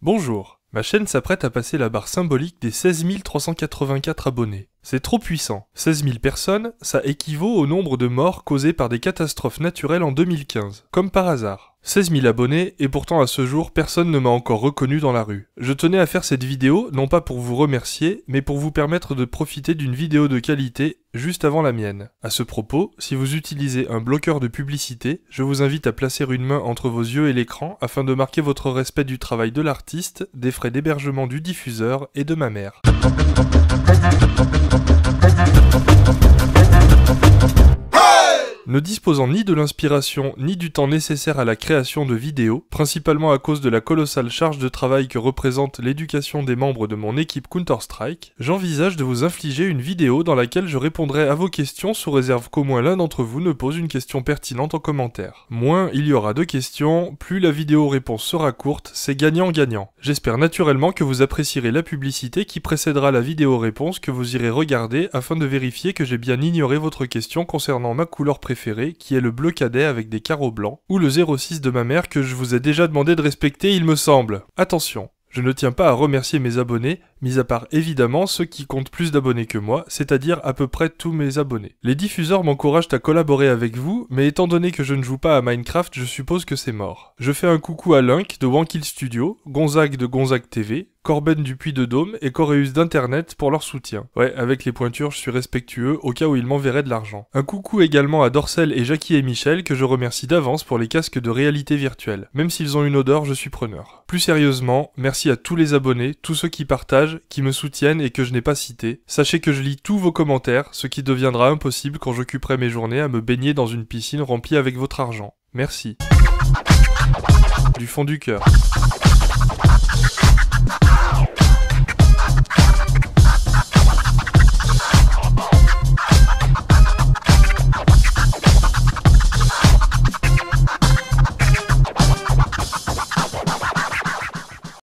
Bonjour, ma chaîne s'apprête à passer la barre symbolique des 16 384 abonnés. C'est trop puissant. 16 000 personnes, ça équivaut au nombre de morts causées par des catastrophes naturelles en 2015, comme par hasard. 16 000 abonnés, et pourtant à ce jour, personne ne m'a encore reconnu dans la rue. Je tenais à faire cette vidéo, non pas pour vous remercier, mais pour vous permettre de profiter d'une vidéo de qualité juste avant la mienne. À ce propos, si vous utilisez un bloqueur de publicité, je vous invite à placer une main entre vos yeux et l'écran afin de marquer votre respect du travail de l'artiste, des frais d'hébergement du diffuseur et de ma mère. Ne disposant ni de l'inspiration ni du temps nécessaire à la création de vidéos, principalement à cause de la colossale charge de travail que représente l'éducation des membres de mon équipe Counter-Strike, j'envisage de vous infliger une vidéo dans laquelle je répondrai à vos questions sous réserve qu'au moins l'un d'entre vous ne pose une question pertinente en commentaire. Moins il y aura de questions, plus la vidéo réponse sera courte, c'est gagnant-gagnant. J'espère naturellement que vous apprécierez la publicité qui précédera la vidéo réponse que vous irez regarder afin de vérifier que j'ai bien ignoré votre question concernant ma couleur préférée qui est le bleu cadet avec des carreaux blancs, ou le 06 de ma mère que je vous ai déjà demandé de respecter il me semble. Attention, je ne tiens pas à remercier mes abonnés, mis à part évidemment ceux qui comptent plus d'abonnés que moi, c'est-à-dire à peu près tous mes abonnés. Les diffuseurs m'encouragent à collaborer avec vous, mais étant donné que je ne joue pas à Minecraft, je suppose que c'est mort. Je fais un coucou à Link de Wankill Studio, Gonzague de Gonzague TV, Corben du Puy de Dôme et Coréus d'Internet pour leur soutien. Ouais, avec les pointures, je suis respectueux au cas où ils m'enverraient de l'argent. Un coucou également à Dorcel et Jackie et Michel que je remercie d'avance pour les casques de réalité virtuelle. Même s'ils ont une odeur, je suis preneur. Plus sérieusement, merci à tous les abonnés, tous ceux qui partagent, qui me soutiennent et que je n'ai pas cités. Sachez que je lis tous vos commentaires, ce qui deviendra impossible quand j'occuperai mes journées à me baigner dans une piscine remplie avec votre argent. Merci. Du fond du cœur.